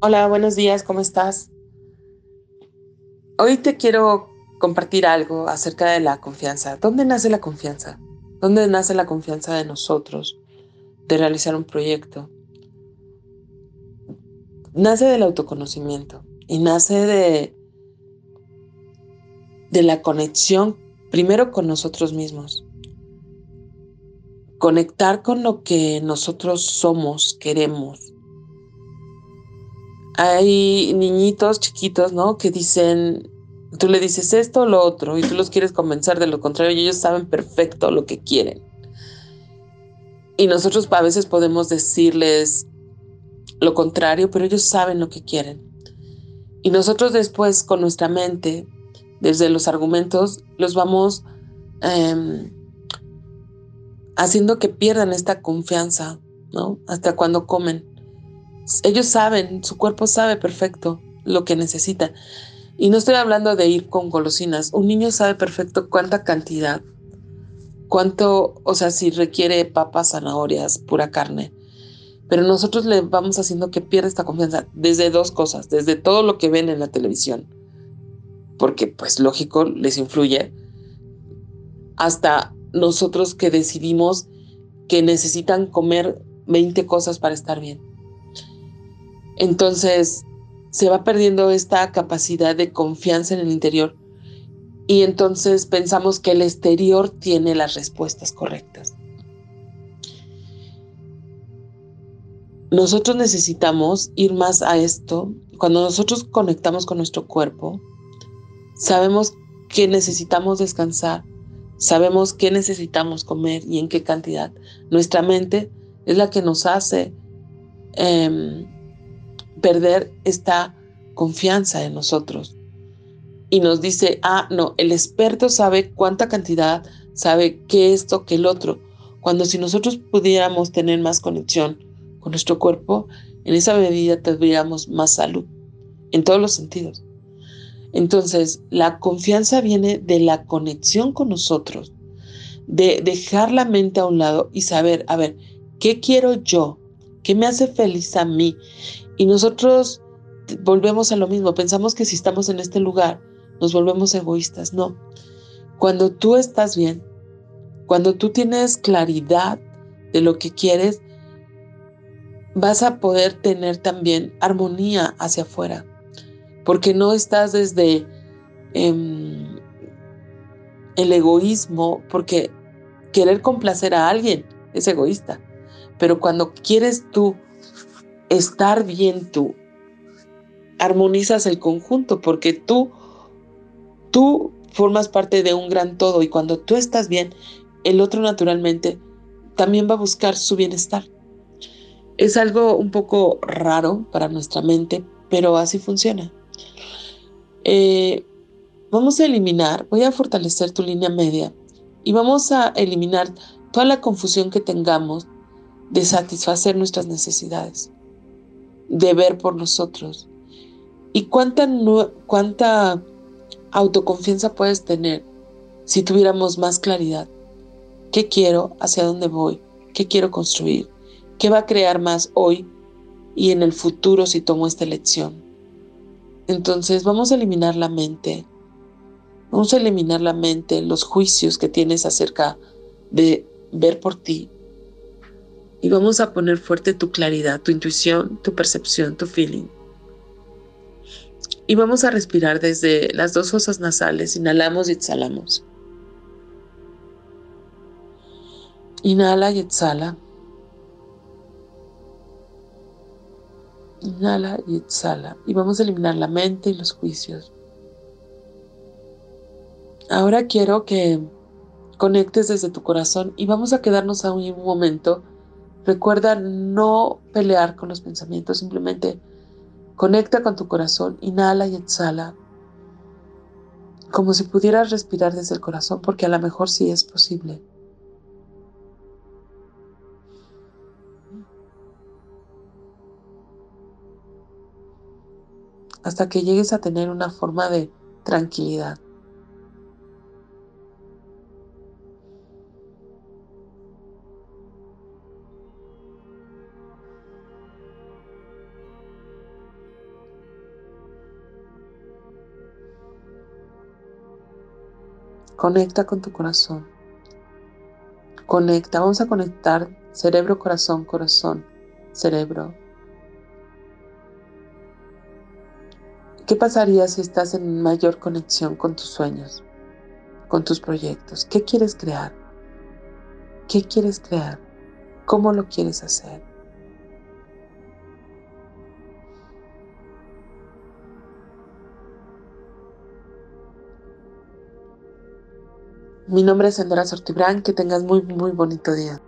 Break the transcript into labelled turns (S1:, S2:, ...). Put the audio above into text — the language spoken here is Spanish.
S1: Hola, buenos días, ¿cómo estás? Hoy te quiero compartir algo acerca de la confianza. ¿Dónde nace la confianza? ¿Dónde nace la confianza de nosotros de realizar un proyecto? Nace del autoconocimiento y nace de, de la conexión primero con nosotros mismos. Conectar con lo que nosotros somos, queremos. Hay niñitos chiquitos, ¿no? Que dicen, Tú le dices esto o lo otro y tú los quieres convencer de lo contrario y ellos saben perfecto lo que quieren. Y nosotros a veces podemos decirles lo contrario, pero ellos saben lo que quieren. Y nosotros después con nuestra mente, desde los argumentos, los vamos em, haciendo que pierdan esta confianza, ¿no? Hasta cuando comen. Ellos saben, su cuerpo sabe perfecto lo que necesita. Y no estoy hablando de ir con golosinas. Un niño sabe perfecto cuánta cantidad, cuánto, o sea, si requiere papas, zanahorias, pura carne. Pero nosotros le vamos haciendo que pierda esta confianza desde dos cosas, desde todo lo que ven en la televisión, porque pues lógico les influye, hasta nosotros que decidimos que necesitan comer 20 cosas para estar bien. Entonces, se va perdiendo esta capacidad de confianza en el interior y entonces pensamos que el exterior tiene las respuestas correctas. Nosotros necesitamos ir más a esto. Cuando nosotros conectamos con nuestro cuerpo, sabemos que necesitamos descansar, sabemos que necesitamos comer y en qué cantidad. Nuestra mente es la que nos hace em, perder esta confianza en nosotros. Y nos dice, ah, no, el experto sabe cuánta cantidad, sabe qué esto, que el otro. Cuando si nosotros pudiéramos tener más conexión con nuestro cuerpo, en esa medida tendríamos más salud, en todos los sentidos. Entonces, la confianza viene de la conexión con nosotros, de dejar la mente a un lado y saber, a ver, ¿qué quiero yo? ¿Qué me hace feliz a mí? Y nosotros volvemos a lo mismo, pensamos que si estamos en este lugar nos volvemos egoístas. No, cuando tú estás bien, cuando tú tienes claridad de lo que quieres, vas a poder tener también armonía hacia afuera, porque no estás desde em, el egoísmo, porque querer complacer a alguien es egoísta, pero cuando quieres tú estar bien tú, armonizas el conjunto porque tú, tú formas parte de un gran todo y cuando tú estás bien, el otro naturalmente también va a buscar su bienestar. Es algo un poco raro para nuestra mente, pero así funciona. Eh, vamos a eliminar, voy a fortalecer tu línea media y vamos a eliminar toda la confusión que tengamos de satisfacer nuestras necesidades de ver por nosotros. ¿Y cuánta, cuánta autoconfianza puedes tener si tuviéramos más claridad? ¿Qué quiero? ¿Hacia dónde voy? ¿Qué quiero construir? ¿Qué va a crear más hoy y en el futuro si tomo esta elección? Entonces vamos a eliminar la mente. Vamos a eliminar la mente, los juicios que tienes acerca de ver por ti, y vamos a poner fuerte tu claridad, tu intuición, tu percepción, tu feeling. Y vamos a respirar desde las dos fosas nasales. Inhalamos y exhalamos. Inhala y exhala. Inhala y exhala. Y vamos a eliminar la mente y los juicios. Ahora quiero que conectes desde tu corazón y vamos a quedarnos a un momento Recuerda no pelear con los pensamientos, simplemente conecta con tu corazón, inhala y exhala, como si pudieras respirar desde el corazón, porque a lo mejor sí es posible. Hasta que llegues a tener una forma de tranquilidad. Conecta con tu corazón. Conecta, vamos a conectar cerebro, corazón, corazón, cerebro. ¿Qué pasaría si estás en mayor conexión con tus sueños, con tus proyectos? ¿Qué quieres crear? ¿Qué quieres crear? ¿Cómo lo quieres hacer? Mi nombre es Sandra Sortibrán, que tengas muy, muy bonito día.